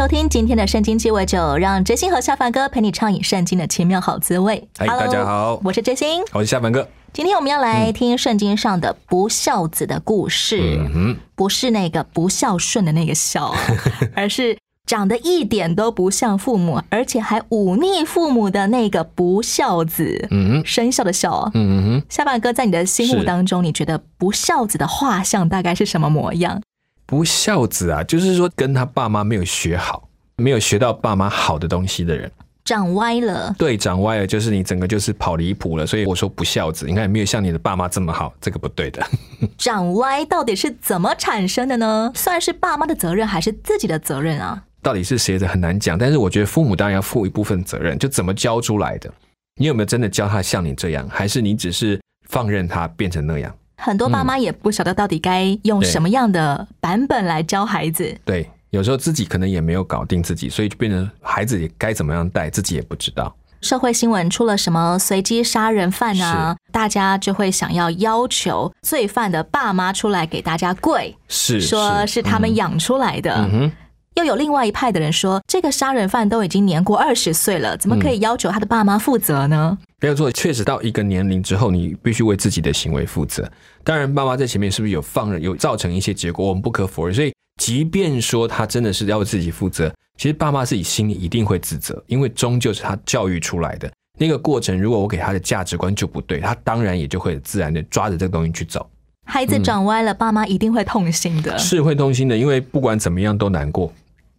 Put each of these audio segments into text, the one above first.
收听今天的圣经鸡尾酒，让真心和下凡哥陪你畅饮圣经的奇妙好滋味。嗨 Hello，大家好我是真心。我是下凡哥。今天我们要来听圣经上的不孝子的故事，嗯不是那个不孝顺的那个孝啊，而是长得一点都不像父母，而且还忤逆父母的那个不孝子。嗯哼，生肖的孝啊。嗯哼，下半哥，在你的心目是当中，你觉得不孝子的画像大概是什么模样？不孝子啊，就是说跟他爸妈没有学好，没有学到爸妈好的东西的人。长歪了，对，长歪了，就是你整个就是跑离谱了。所以我说不孝子，你看没有像你的爸妈这么好，这个不对的。长歪到底是怎么产生的呢？算是爸妈的责任还是自己的责任啊？到底是谁的很难讲，但是我觉得父母当然要负一部分责任，就怎么教出来的。你有没有真的教他像你这样，还是你只是放任他变成那样？很多爸妈也不晓得到底该用什么样的版本来教孩子。对，有时候自己可能也没有搞定自己，所以就变成孩子也该怎么样带，自己也不知道。社会新闻出了什么随机杀人犯啊，大家就会想要要求罪犯的爸妈出来给大家跪，是，说是他们养出来的。嗯哼，又有另外一派的人说，这个杀人犯都已经年过二十岁了，怎么可以要求他的爸妈负责呢？没有错，确实到一个年龄之后，你必须为自己的行为负责。当然，爸妈在前面是不是有放任，有造成一些结果，我们不可否认。所以，即便说他真的是要为自己负责，其实爸妈自己心里一定会自责，因为终究是他教育出来的那个过程。如果我给他的价值观就不对，他当然也就会自然的抓着这个东西去走，孩子长歪了，爸妈一定会痛心的。是会痛心的，因为不管怎么样都难过。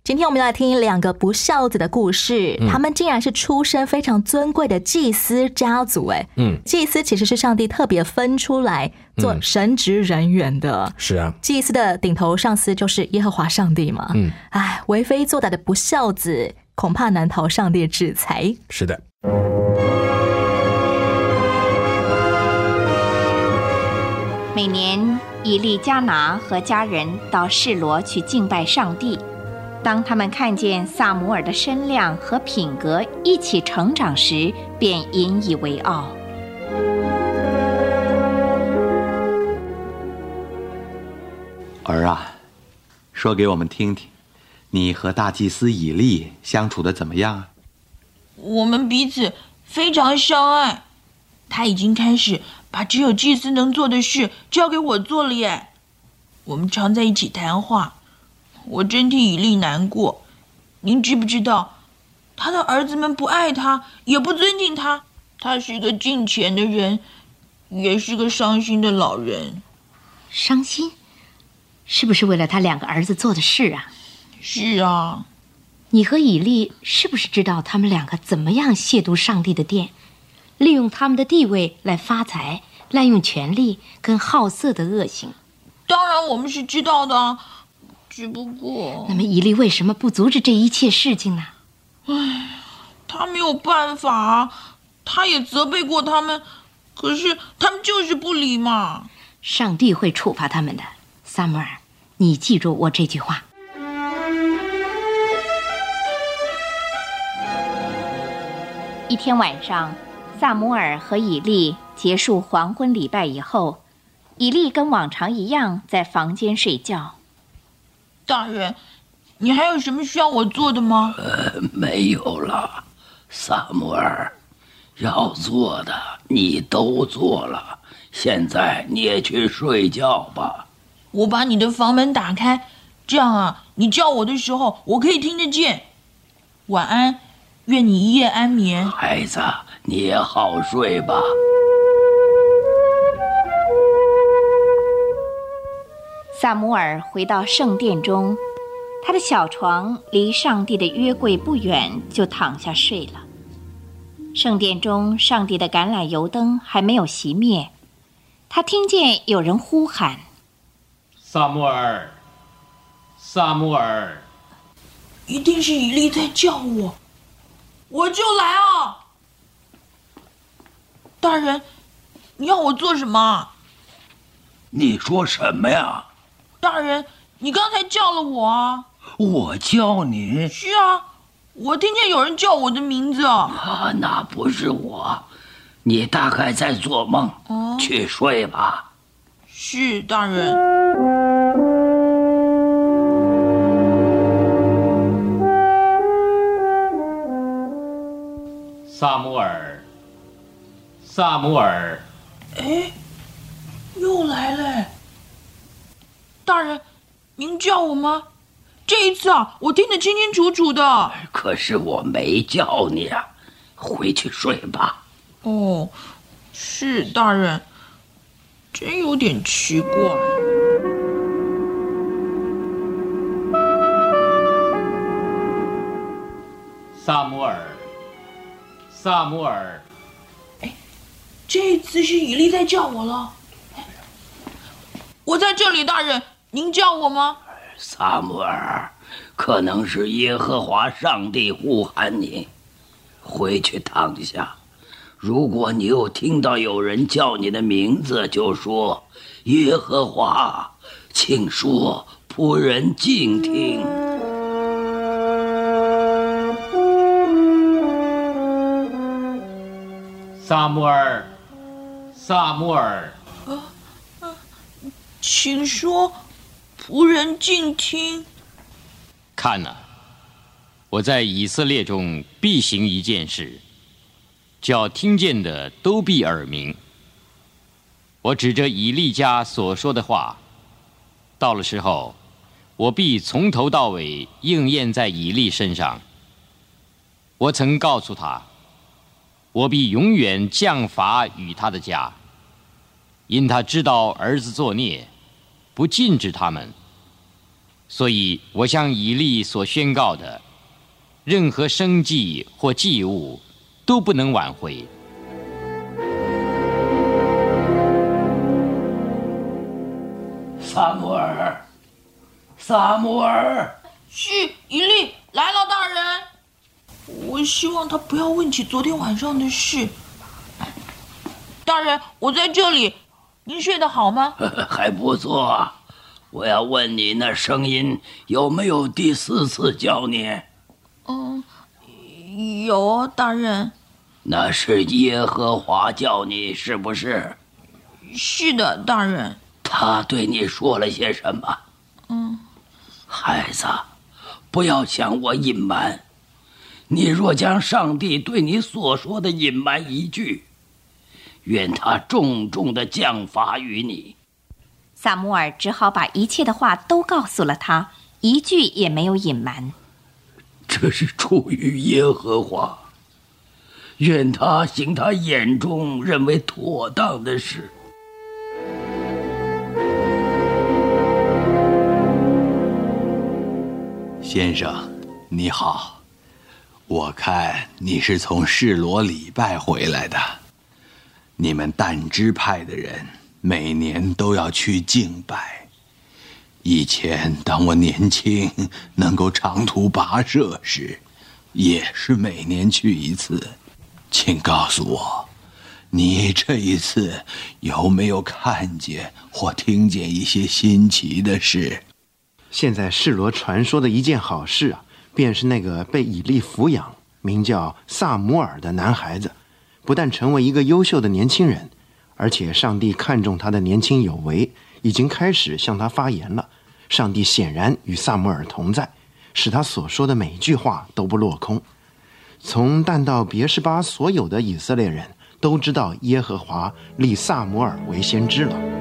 今天我们来听两个不孝子的故事，他们竟然是出身非常尊贵的祭司家族。哎，嗯，祭司其实是上帝特别分出来做神职人员的。是啊，祭司的顶头上司就是耶和华上帝嘛。嗯，哎，为非作歹的不孝子，恐怕难逃上帝制裁。是的，每年，以利加拿和家人到示罗去敬拜上帝。当他们看见萨姆尔的身量和品格一起成长时，便引以为傲。儿啊，说给我们听听，你和大祭司以利相处的怎么样啊？我们彼此非常相爱，他已经开始把只有祭司能做的事交给我做了耶。我们常在一起谈话，我真替以利难过。您知不知道，他的儿子们不爱他，也不尊敬他。他是个敬钱的人，也是个伤心的老人。伤心，是不是为了他两个儿子做的事啊？是啊，你和以利是不是知道他们两个怎么样亵渎上帝的殿，利用他们的地位来发财，滥用权力跟好色的恶行？当然我们是知道的啊，只不过那么伊利为什么不阻止这一切事情呢？唉他没有办法啊，他也责备过他们，可是他们就是不理嘛。上帝会处罚他们的，萨姆尔，你记住我这句话。一天晚上，萨姆尔和以利结束黄昏礼拜以后，以利跟往常一样在房间睡觉。大人，你还有什么需要我做的吗？呃没有了，萨摩尔，要做的你都做了，现在你也去睡觉吧。我把你的房门打开，这样啊，你叫我的时候我可以听得见。晚安，愿你一夜安眠。孩子，你也好睡吧。萨姆尔回到圣殿中，他的小床离上帝的约柜不远，就躺下睡了。圣殿中，上帝的橄榄油灯还没有熄灭，他听见有人呼喊：“萨姆尔，萨姆尔！”一定是以利在叫我，我就来啊！大人，你要我做什么？你说什么呀？大人，你刚才叫了我啊！我叫你？是啊，我听见有人叫我的名字啊！啊，那不是我，你大概在做梦。哦，去睡吧。是大人。萨姆尔，萨姆尔，哎，又来了！大人，您叫我吗？这一次啊，我听得清清楚楚的。可是我没叫你啊，回去睡吧。哦，是大人，真有点奇怪。萨姆尔，萨姆尔，哎，这次是以利在叫我了。我在这里，大人，您叫我吗？萨姆尔，可能是耶和华上帝呼喊你，回去躺下。如果你又听到有人叫你的名字，就说耶和华，请说，仆人静听。萨姆尔，萨姆尔，啊啊，请说，仆人静听。看呐、我在以色列中必行一件事，叫听见的都必耳鸣。我指着以利家所说的话，到了时候，我必从头到尾应验在以利身上。我曾告诉他，我必永远降罚与他的家，因他知道儿子作孽，不禁止他们。所以我向以利所宣告的，任何生计或祭物，都不能挽回。萨摩尔，萨摩尔，是以利来了，大人。我希望他不要问起昨天晚上的事。大人，我在这里，您睡得好吗？还不错。我要问你，那声音有没有第四次叫你？嗯，有啊，大人。那是耶和华叫你，是不是？是的，大人。他对你说了些什么？嗯，孩子，不要向我隐瞒。你若将上帝对你所说的隐瞒一句，愿他重重的降罚于你。萨姆尔只好把一切的话都告诉了他，一句也没有隐瞒。这是出于耶和华，愿他行他眼中认为妥当的事。先生，你好，我看你是从示罗礼拜回来的。你们但支派的人每年都要去敬拜。以前当我年轻，能够长途跋涉时，也是每年去一次。请告诉我，你这一次有没有看见或听见一些新奇的事？现在世罗传说的一件好事啊，便是那个被以利抚养、名叫萨姆尔的男孩子，不但成为一个优秀的年轻人，而且上帝看重他的年轻有为，已经开始向他发言了。上帝显然与萨姆尔同在，使他所说的每一句话都不落空。从但到别是巴，所有的以色列人都知道耶和华立萨姆尔为先知了。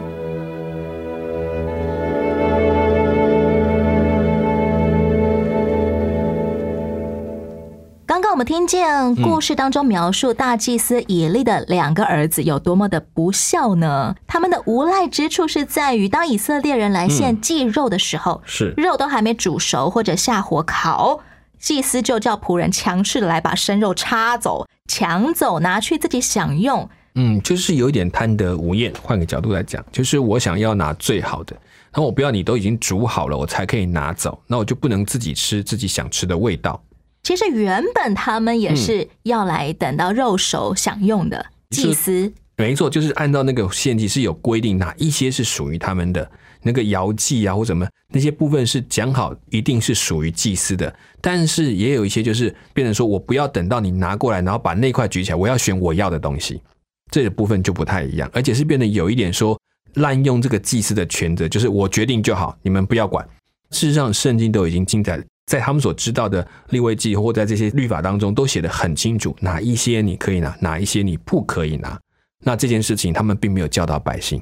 们听见故事当中描述大祭司以利的两个儿子有多么的不孝呢？他们的无赖之处是在于，当以色列人来献祭肉的时候，是肉都还没煮熟或者下火烤，祭司就叫仆人强势的来把生肉插走、抢走，拿去自己享用。嗯，就是有一点贪得无厌。换个角度来讲，就是我想要拿最好的，那我不要你都已经煮好了，我才可以拿走，那我就不能自己吃自己想吃的味道。其实原本他们也是要来等到肉熟享用的。祭司没错，就是按照那个献祭是有规定，哪一些是属于他们的那个摇祭啊，或什么那些部分是讲好一定是属于祭司的。但是也有一些就是变成说我不要等到你拿过来，然后把那块举起来，我要选我要的东西，这个部分就不太一样，而且是变得有一点说滥用这个祭司的权责，就是我决定就好，你们不要管。事实上，圣经都已经记载。在他们所知道的立位记或在这些律法当中，都写得很清楚，哪一些你可以拿，哪一些你不可以拿。那这件事情，他们并没有教导百姓。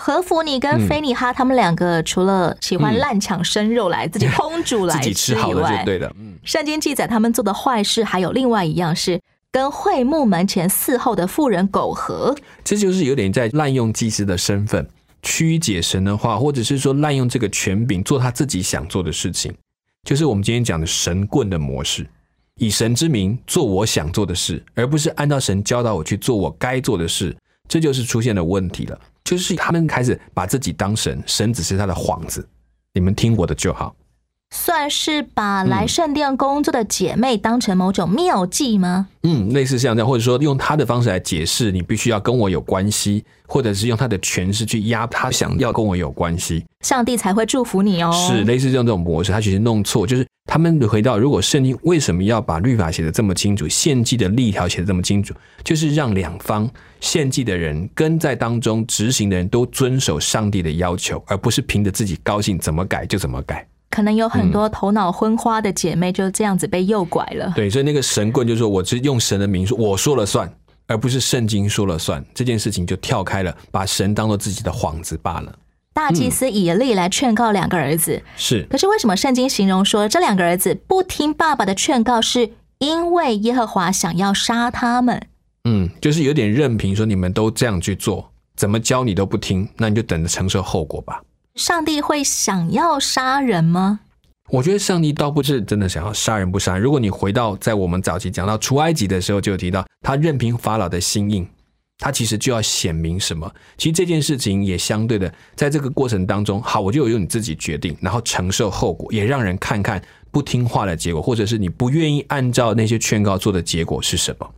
何弗尼跟菲尼哈他们两个，除了喜欢滥抢生肉来自己烹煮来吃以外，对的。圣经记载他们做的坏事，还有另外一样是跟会幕门前伺候的妇人苟合。这就是有点在滥用祭司的身份，曲解神的话，或者是说滥用这个权柄，做他自己想做的事情。就是我们今天讲的神棍的模式，以神之名做我想做的事，而不是按照神教导我去做我该做的事，这就是出现了问题了。就是他们开始把自己当神，神只是他的幌子，你们听我的就好。算是把来圣殿工作的姐妹当成某种妙计吗？嗯，类似像这样，或者说用他的方式来解释，你必须要跟我有关系，或者是用他的权势去压他想要跟我有关系，上帝才会祝福你哦。是类似这样这种模式，他其实弄错，就是他们回到如果圣经为什么要把律法写的这么清楚，献祭的例条写的这么清楚，就是让两方献祭的人跟在当中执行的人都遵守上帝的要求，而不是凭着自己高兴怎么改就怎么改。可能有很多头脑昏花的姐妹就这样子被诱拐了。对，所以那个神棍就说：“我只用神的名说，我说了算，而不是圣经说了算。”这件事情就跳开了，把神当做自己的幌子罢了。大祭司以利来劝告两个儿子，是。可是为什么圣经形容说这两个儿子不听爸爸的劝告，是因为耶和华想要杀他们？嗯，就是有点任凭，说你们都这样去做，怎么教你都不听，那你就等着承受后果吧。上帝会想要杀人吗？我觉得上帝倒不是真的想要杀人不杀。如果你回到在我们早期讲到出埃及的时候，就有提到他任凭法老的心意，他其实就要显明什么。其实这件事情也相对的，在这个过程当中，好，我就由你自己决定，然后承受后果，也让人看看不听话的结果，或者是你不愿意按照那些劝告做的结果是什么。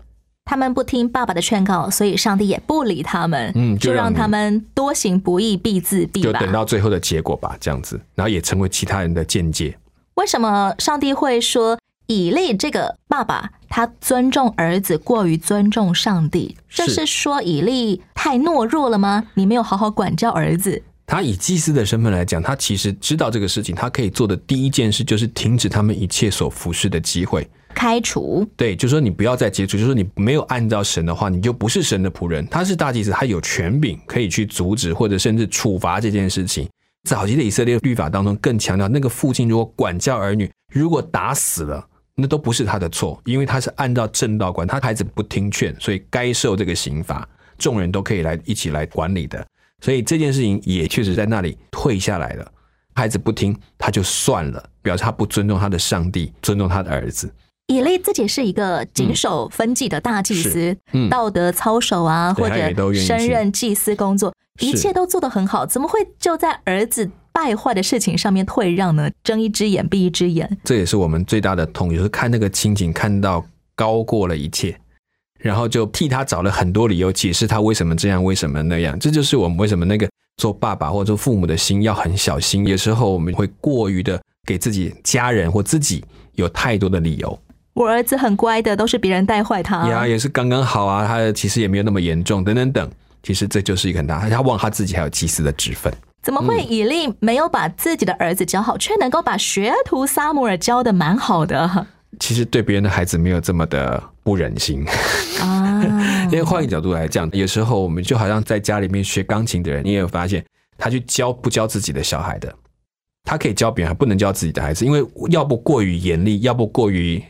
他们不听爸爸的劝告，所以上帝也不理他们，嗯，就让他们多行不义必自毙就等到最后的结果吧，这样子，然后也成为其他人的见解。为什么上帝会说以利这个爸爸他尊重儿子过于尊重上帝？这是说以利太懦弱了吗？你没有好好管教儿子？他以祭司的身份来讲，他其实知道这个事情，他可以做的第一件事就是停止他们一切所服侍的机会。开除对，就说你不要再接触，就是说你没有按照神的话，你就不是神的仆人。他是大祭司，他有权柄可以去阻止或者甚至处罚这件事情。早期的以色列律法当中更强调，那个父亲如果管教儿女，如果打死了，那都不是他的错，因为他是按照正道管，他孩子不听劝，所以该受这个刑罚，众人都可以来一起来管理的。所以这件事情也确实在那里退下来了。孩子不听，他就算了，表示他不尊重他的上帝，尊重他的儿子。以利自己是一个谨守分祭的大祭司，道德操守啊，或者升任祭司工作，一切都做得很好，怎么会就在儿子败坏的事情上面退让呢？睁一只眼闭一只眼，这也是我们最大的痛，就是看那个情景，看到高过了一切，然后就替他找了很多理由解释他为什么这样，为什么那样。这就是我们为什么那个做爸爸或者做父母的心要很小心，有时候我们会过于的给自己家人或自己有太多的理由。我儿子很乖的，都是别人带坏他。呀，也是刚刚好啊，他其实也没有那么严重，等等等。其实这就是一个很大，他忘他自己还有祭司的职分。怎么会以利没有把自己的儿子教好，却能够把学徒撒母耳教的蛮好的？其实对别人的孩子没有这么的不忍心啊。因为换一个角度来讲，有时候我们就好像在家里面学钢琴的人，你也有发现，他去教不教自己的小孩的，他可以教别人，不能教自己的孩子，因为要不过于严厉，要不过于。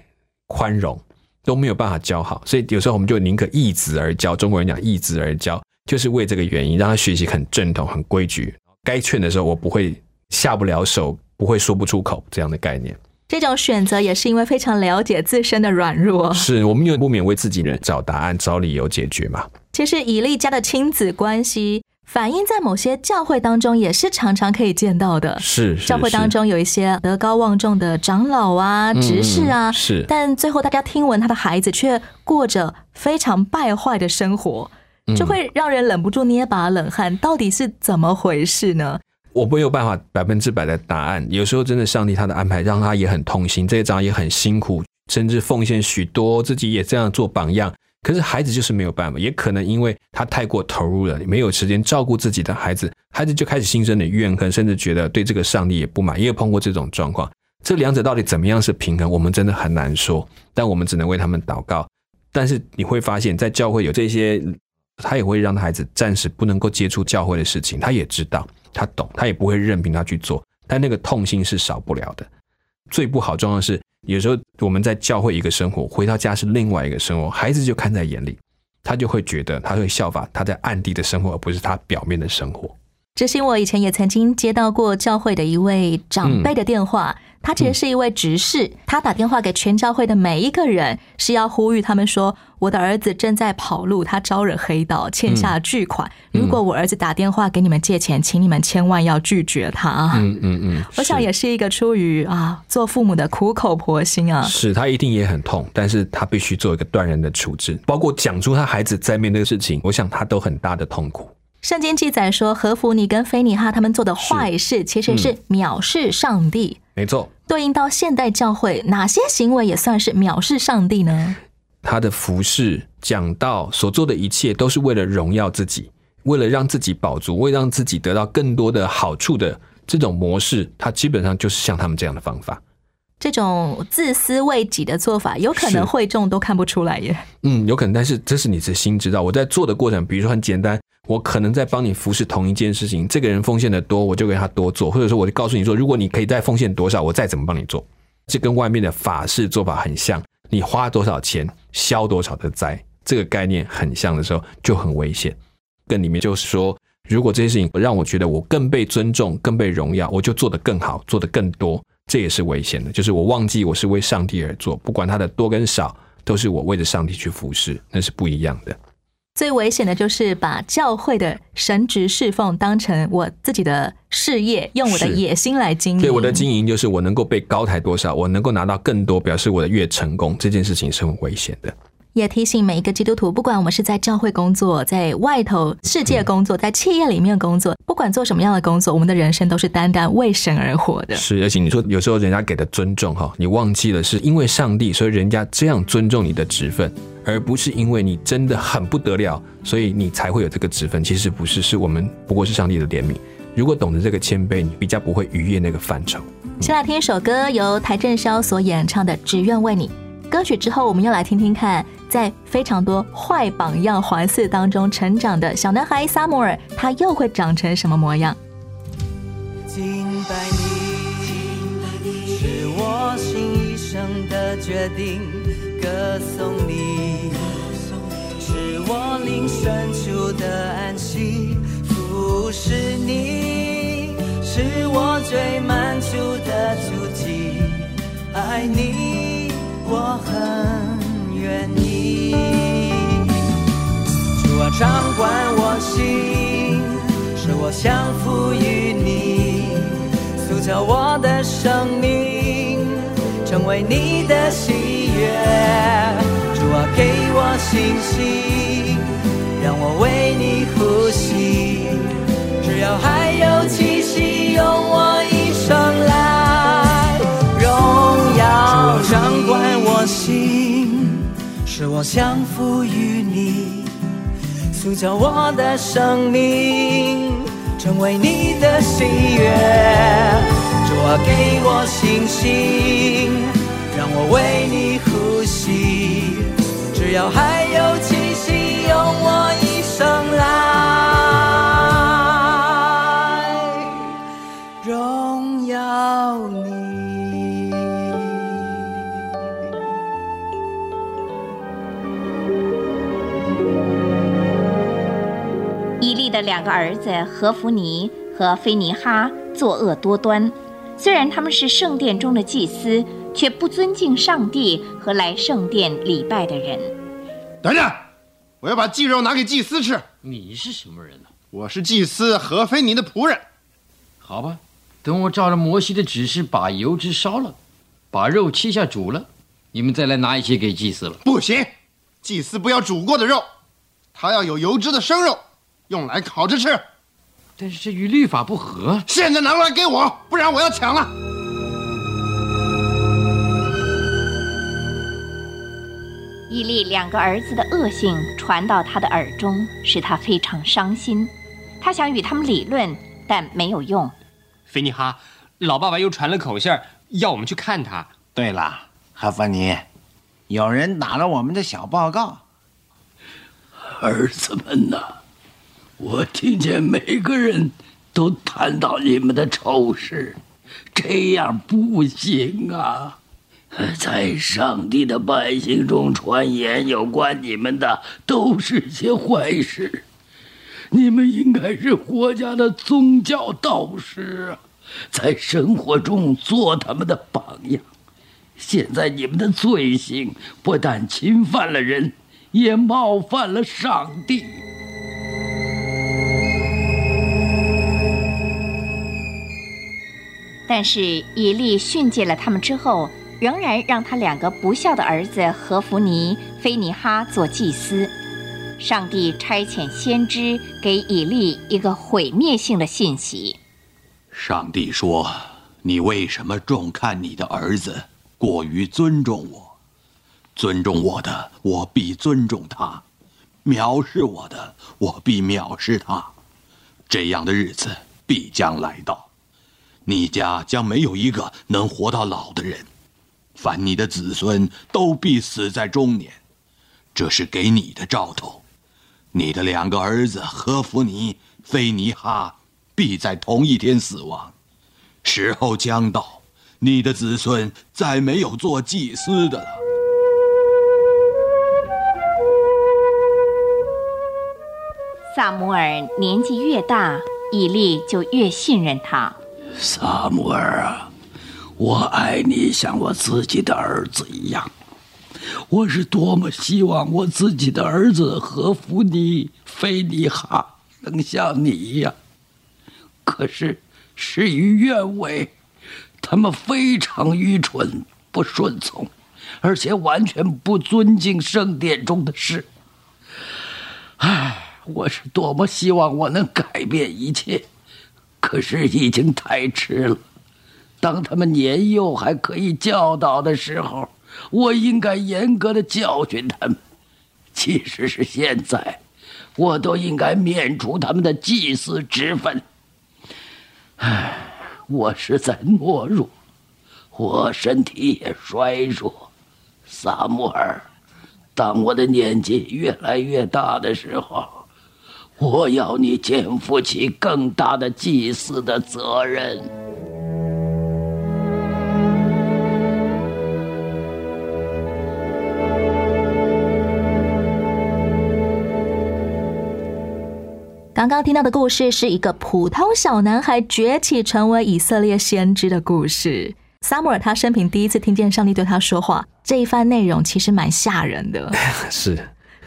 宽容都没有办法教好，所以有时候我们就宁可易子而教。中国人讲易子而教，就是为这个原因，让他学习很正统、很规矩。该劝的时候，我不会下不了手，不会说不出口这样的概念。这这种选择也是因为非常了解自身的软弱。是我们又不免为自己人找答案、找理由解决嘛？其实以利家的亲子关系。反映在某些教会当中，也是常常可以见到的。是教会当中有一些德高望重的长老啊、执事啊，是。但最后大家听闻他的孩子却过着非常败坏的生活，就会让人忍不住捏把冷汗。到底是怎么回事呢？我没有办法百分之百的答案。有时候真的，上帝他的安排让他也很痛心，这些长也很辛苦，甚至奉献许多，自己也这样做榜样。可是孩子就是没有办法，也可能因为他太过投入了，没有时间照顾自己的孩子，孩子就开始心生的怨恨，甚至觉得对这个上帝也不满。也有碰过这种状况，这两者到底怎么样是平衡，我们真的很难说。但我们只能为他们祷告。但是你会发现在教会有这些，他也会让孩子暂时不能够接触教会的事情，他也知道，他懂，他也不会任凭他去做。但那个痛心是少不了的。最不好状况是。有时候我们在教会一个生活，回到家是另外一个生活，孩子就看在眼里，他就会觉得他会效法他在暗地的生活，而不是他表面的生活。执行，我以前也曾经接到过教会的一位长辈的电话。他其实是一位执事，他打电话给全教会的每一个人，是要呼吁他们说：“我的儿子正在跑路，他招惹黑道，欠下巨款。如果我儿子打电话给你们借钱，请你们千万要拒绝他。”嗯嗯嗯，我想也是一个出于啊做父母的苦口婆心啊。是他一定也很痛，但是他必须做一个断然的处置，包括讲出他孩子在面对的事情，我想他都很大的痛苦。圣经记载说，何弗尼跟菲尼哈他们做的坏事，其实是藐视上帝。没错，对应到现代教会，哪些行为也算是藐视上帝呢？他的服饰、讲到所做的一切，都是为了荣耀自己，为了让自己保足，为让自己得到更多的好处的这种模式，它基本上就是像他们这样的方法。这种自私为己的做法，有可能会众都看不出来耶。嗯，有可能，但是这是你的心知道。我在做的过程，比如说很简单。我可能在帮你服侍同一件事情，这个人奉献的多，我就给他多做，或者说我就告诉你说，如果你可以再奉献多少，我再怎么帮你做。这跟外面的法事做法很像，你花多少钱消多少的灾，这个概念很像的时候就很危险。跟里面就是说，如果这些事情让我觉得我更被尊重、更被荣耀，我就做得更好，做得更多，这也是危险的。就是我忘记我是为上帝而做，不管它的多跟少，都是我为着上帝去服侍，那是不一样的。最危险的就是把教会的神职侍奉当成我自己的事业，用我的野心来经营。对我的经营就是我能够被高抬多少，我能够拿到更多，表示我的越成功，这件事情是很危险的。也提醒每一个基督徒，不管我们是在教会工作，在外头世界工作，在企业里面工作，不管做什么样的工作，我们的人生都是单单为神而活的。是，而且你说有时候人家给的尊重哈，你忘记了是因为上帝，所以人家这样尊重你的职分，而不是因为你真的很不得了，所以你才会有这个职分。其实不是，是我们不过是上帝的怜悯。如果懂得这个谦卑，你比较不会逾越那个范畴。先来听一首歌，由邰正宵所演唱的《只愿为你》。歌曲之后，我们又来听听看，在非常多坏榜样环伺当中成长的小男孩萨摩尔，他又会长成什么模样？敬拜你，是我心一生的决定；歌颂你，是我灵深处的安息；服侍你，是我最满足的足迹；爱你。我很愿意，主啊，掌管我心，使我降服于你，塑造我的生命，成为你的喜悦。主啊，给我信心，让我为你呼吸，只要还有气息，用我一生来心，是我降服于你，塑造我的生命，成为你的喜悦。主啊，给我信心，让我为你呼吸。只要还有气息，用我一的两个儿子何弗尼和菲尼哈作恶多端，虽然他们是圣殿中的祭司，却不尊敬上帝和来圣殿礼拜的人。等等，我要把祭肉拿给祭司吃。你是什么人呢？我是祭司何菲尼的仆人。好吧，等我照着摩西的指示把油脂烧了，把肉切下煮了，你们再来拿一些给祭司了。不行，祭司不要煮过的肉，他要有油脂的生肉，用来烤着吃。但是这与律法不合。现在拿来给我，不然我要抢了。伊利两个儿子的恶性传到他的耳中，使他非常伤心。他想与他们理论，但没有用。菲尼哈，老爸爸又传了口信儿，要我们去看他。对了，哈弗尼，有人打了我们的小报告。儿子们呐，我听见每个人都谈到你们的丑事，这样不行啊！在上帝的百姓中传言有关你们的，都是些坏事。你们应该是国家的宗教导师，在生活中做他们的榜样。现在你们的罪行不但侵犯了人，也冒犯了上帝。但是以利训诫了他们之后。仍然让他两个不孝的儿子何弗尼、菲尼哈做祭司。上帝差遣先知给以利一个毁灭性的信息。上帝说：“你为什么重看你的儿子，过于尊重我？尊重我的，我必尊重他；藐视我的，我必藐视他。这样的日子必将来到，你家将没有一个能活到老的人。”凡你的子孙都必死在中年，这是给你的兆头。你的两个儿子何弗尼、菲尼哈必在同一天死亡。时候将到，你的子孙再没有做祭司的了。萨姆尔年纪越大，以利就越信任他。萨姆尔啊！我爱你像我自己的儿子一样，我是多么希望我自己的儿子和弗尼、菲尼哈能像你一样，可是事与愿违，他们非常愚蠢、不顺从，而且完全不尊敬圣殿中的事。唉，我是多么希望我能改变一切，可是已经太迟了。当他们年幼还可以教导的时候，我应该严格的教训他们；即使是现在，我都应该免除他们的祭祀之分。唉，我是在懦弱，我身体也衰弱。萨穆尔，当我的年纪越来越大的时候，我要你肩负起更大的祭祀的责任。刚刚听到的故事是一个普通小男孩崛起成为以色列先知的故事。萨姆尔他生平第一次听见上帝对他说话，这一番内容其实蛮吓人的。是，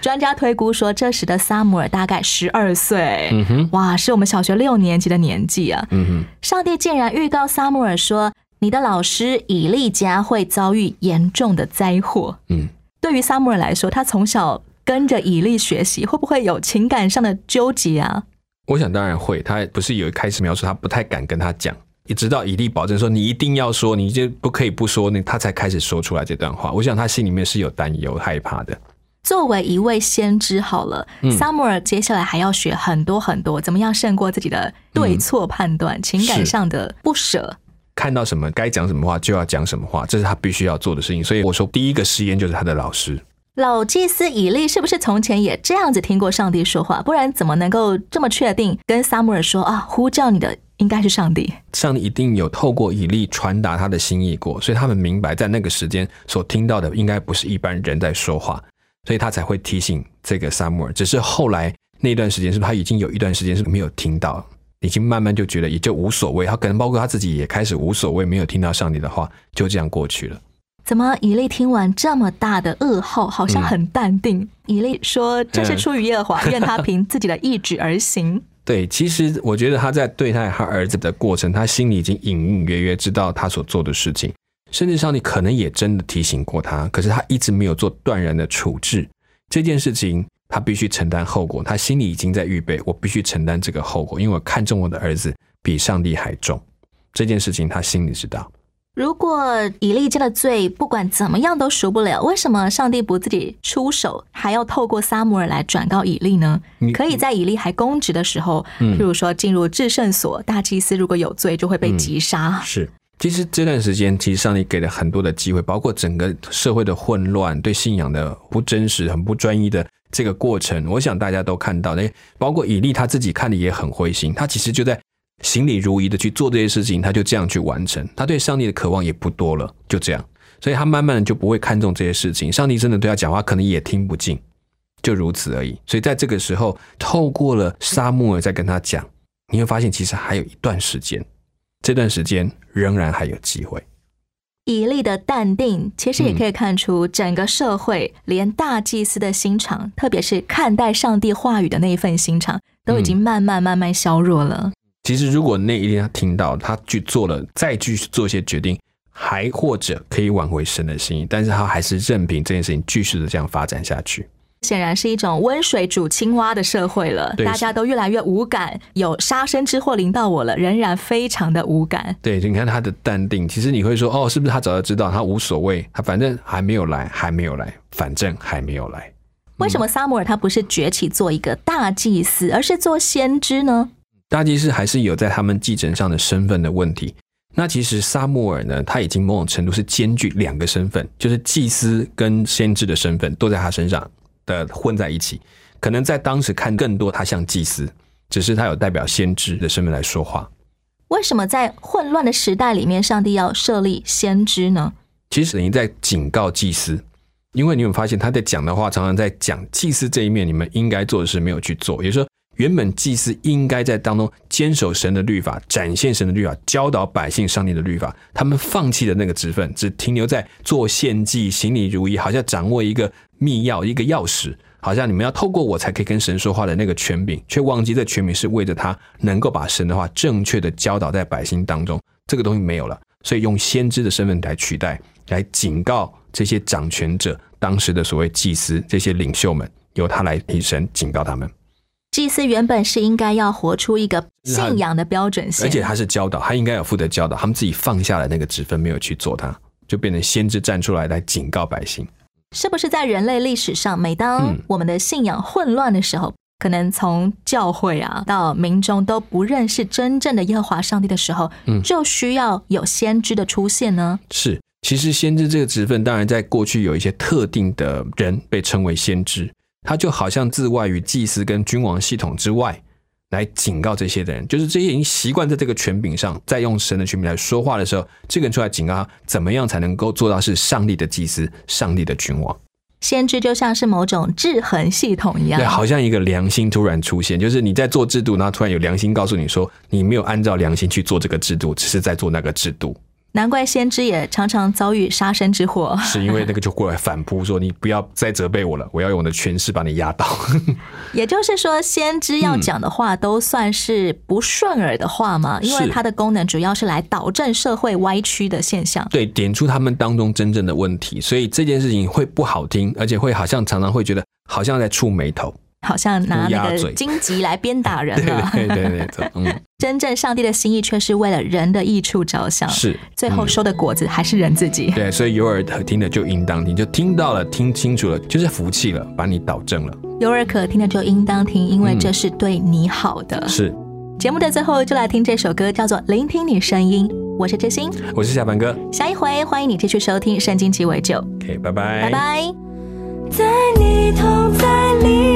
专家推估说，这时的萨姆尔大概十二岁。嗯哼，哇，是我们小学六年级的年纪啊。嗯哼，上帝竟然预告萨姆尔说，你的老师以利家会遭遇严重的灾祸。嗯，对于萨姆尔来说，他从小。跟着以利学习，会不会有情感上的纠结啊？我想当然会。他不是有一开始描述他不太敢跟他讲，一直到以利保证说你一定要说，你就不可以不说，那他才开始说出来这段话。我想他心里面是有担忧、害怕的。作为一位先知，好了，萨姆尔接下来还要学很多很多，怎么样胜过自己的对错判断、情感上的不舍。看到什么该讲什么话就要讲什么话，这是他必须要做的事情。所以我说，第一个试验就是他的老师。老祭司以利是不是从前也这样子听过上帝说话？不然怎么能够这么确定跟撒母耳说啊？呼叫你的应该是上帝。上帝一定有透过以利传达他的心意过，所以他们明白在那个时间所听到的应该不是一般人在说话，所以他才会提醒这个撒母耳。只是后来那段时间，是不是他已经有一段时间是没有听到，已经慢慢就觉得也就无所谓。他可能包括他自己也开始无所谓，没有听到上帝的话，就这样过去了。怎么以利听完这么大的噩耗，好像很淡定？以利说：“这是出于耶和华，愿他凭自己的意志而行。”对，其实我觉得他在对待他儿子的过程，他心里已经隐隐约约知道他所做的事情，甚至上帝可能也真的提醒过他，可是他一直没有做断然的处置这件事情，他必须承担后果。他心里已经在预备，我必须承担这个后果，因为我看中我的儿子比上帝还重。这件事情他心里知道。如果以利家的罪不管怎么样都赎不了，为什么上帝不自己出手，还要透过撒母耳来转告以利呢？可以在以利还公职的时候，譬如说进入至圣所，大祭司如果有罪就会被击杀。是，其实这段时间，其实上帝给了很多的机会，包括整个社会的混乱、对信仰的不真实、很不专一的这个过程，我想大家都看到。那包括以利他自己看的也很灰心，他其实就在。行礼如仪的去做这些事情，他就这样去完成。他对上帝的渴望也不多了，就这样，所以他慢慢的就不会看重这些事情。上帝真的对他讲话，可能也听不进，就如此而已。所以在这个时候，透过了沙漠尔在跟他讲，你会发现其实还有一段时间，这段时间仍然还有机会。以利的淡定，其实也可以看出整个社会，连大祭司的心肠，特别是看待上帝话语的那一份心肠，都已经慢慢慢慢削弱了。其实，如果那一天他听到他去做了，再继续做一些决定，还或者可以挽回神的心意，但是他还是任凭这件事情继续的这样发展下去。显然是一种温水煮青蛙的社会了，大家都越来越无感，有杀身之祸临到我了，仍然非常的无感。对，你看他的淡定，其实你会说，哦，是不是他早就知道？他无所谓，他反正还没有来，还没有来，反正还没有来。为什么撒母耳他不是崛起做一个大祭司，而是做先知呢？大祭司还是有在他们继承上的身份的问题。那其实萨穆尔呢，他已经某种程度是兼具两个身份，就是祭司跟先知的身份都在他身上的混在一起。可能在当时看更多他像祭司，只是他有代表先知的身份来说话。为什么在混乱的时代里面，上帝要设立先知呢？其实等于在警告祭司，因为你有发现他在讲的话，常常在讲祭司这一面，你们应该做的事没有去做，也就是说。原本祭司应该在当中坚守神的律法，展现神的律法，教导百姓上帝的律法。他们放弃的那个职分，只停留在做献祭、行礼如仪，好像掌握一个密钥、一个钥匙，好像你们要透过我才可以跟神说话的那个权柄，却忘记这权柄是为着他能够把神的话正确的教导在百姓当中。这个东西没有了，所以用先知的身份来取代，来警告这些掌权者，当时的所谓祭司这些领袖们，由他来提神警告他们。祭司原本是应该要活出一个信仰的标准性，而且他是教导，他应该有负责教导。他们自己放下了那个职分，没有去做，他就变成先知站出来来警告百姓。是不是在人类历史上，每当我们的信仰混乱的时候，可能从教会啊到民众都不认识真正的耶和华上帝的时候，就需要有先知的出现呢？是，其实先知这个职分，当然在过去有一些特定的人被称为先知。他就好像自外于祭司跟君王系统之外，来警告这些的人，就是这些已经习惯在这个权柄上，在用神的权柄来说话的时候，这个人出来警告他，怎么样才能够做到是上帝的祭司、上帝的君王？先知就像是某种制衡系统一样，对，好像一个良心突然出现，就是你在做制度，然后突然有良心告诉你说，你没有按照良心去做这个制度，只是在做那个制度。难怪先知也常常遭遇杀身之祸，是因为那个就过来反扑说：“你不要再责备我了，我要用我的权势把你压倒。”也就是说，先知要讲的话都算是不顺耳的话嘛，因为它的功能主要是来导正社会歪曲的现象，对，点出他们当中真正的问题，所以这件事情会不好听，而且会好像常常会觉得好像在触眉头。好像拿那个荆棘来鞭打人了，对对对，嗯，真正上帝的心意却是为了人的益处着想，是最后收的果子还是人自己。对，所以有耳可听的就应当听，就听到了，听清楚了，就是福气了，把你导正了。有耳可听的就应当听，因为这是对你好的。是。节目的最后就来听这首歌，叫做《聆听你声音》。我是知心，我是小凡哥。下一回欢迎你继续收听《圣经鸡尾酒》。OK，拜拜，拜拜。在你同在里。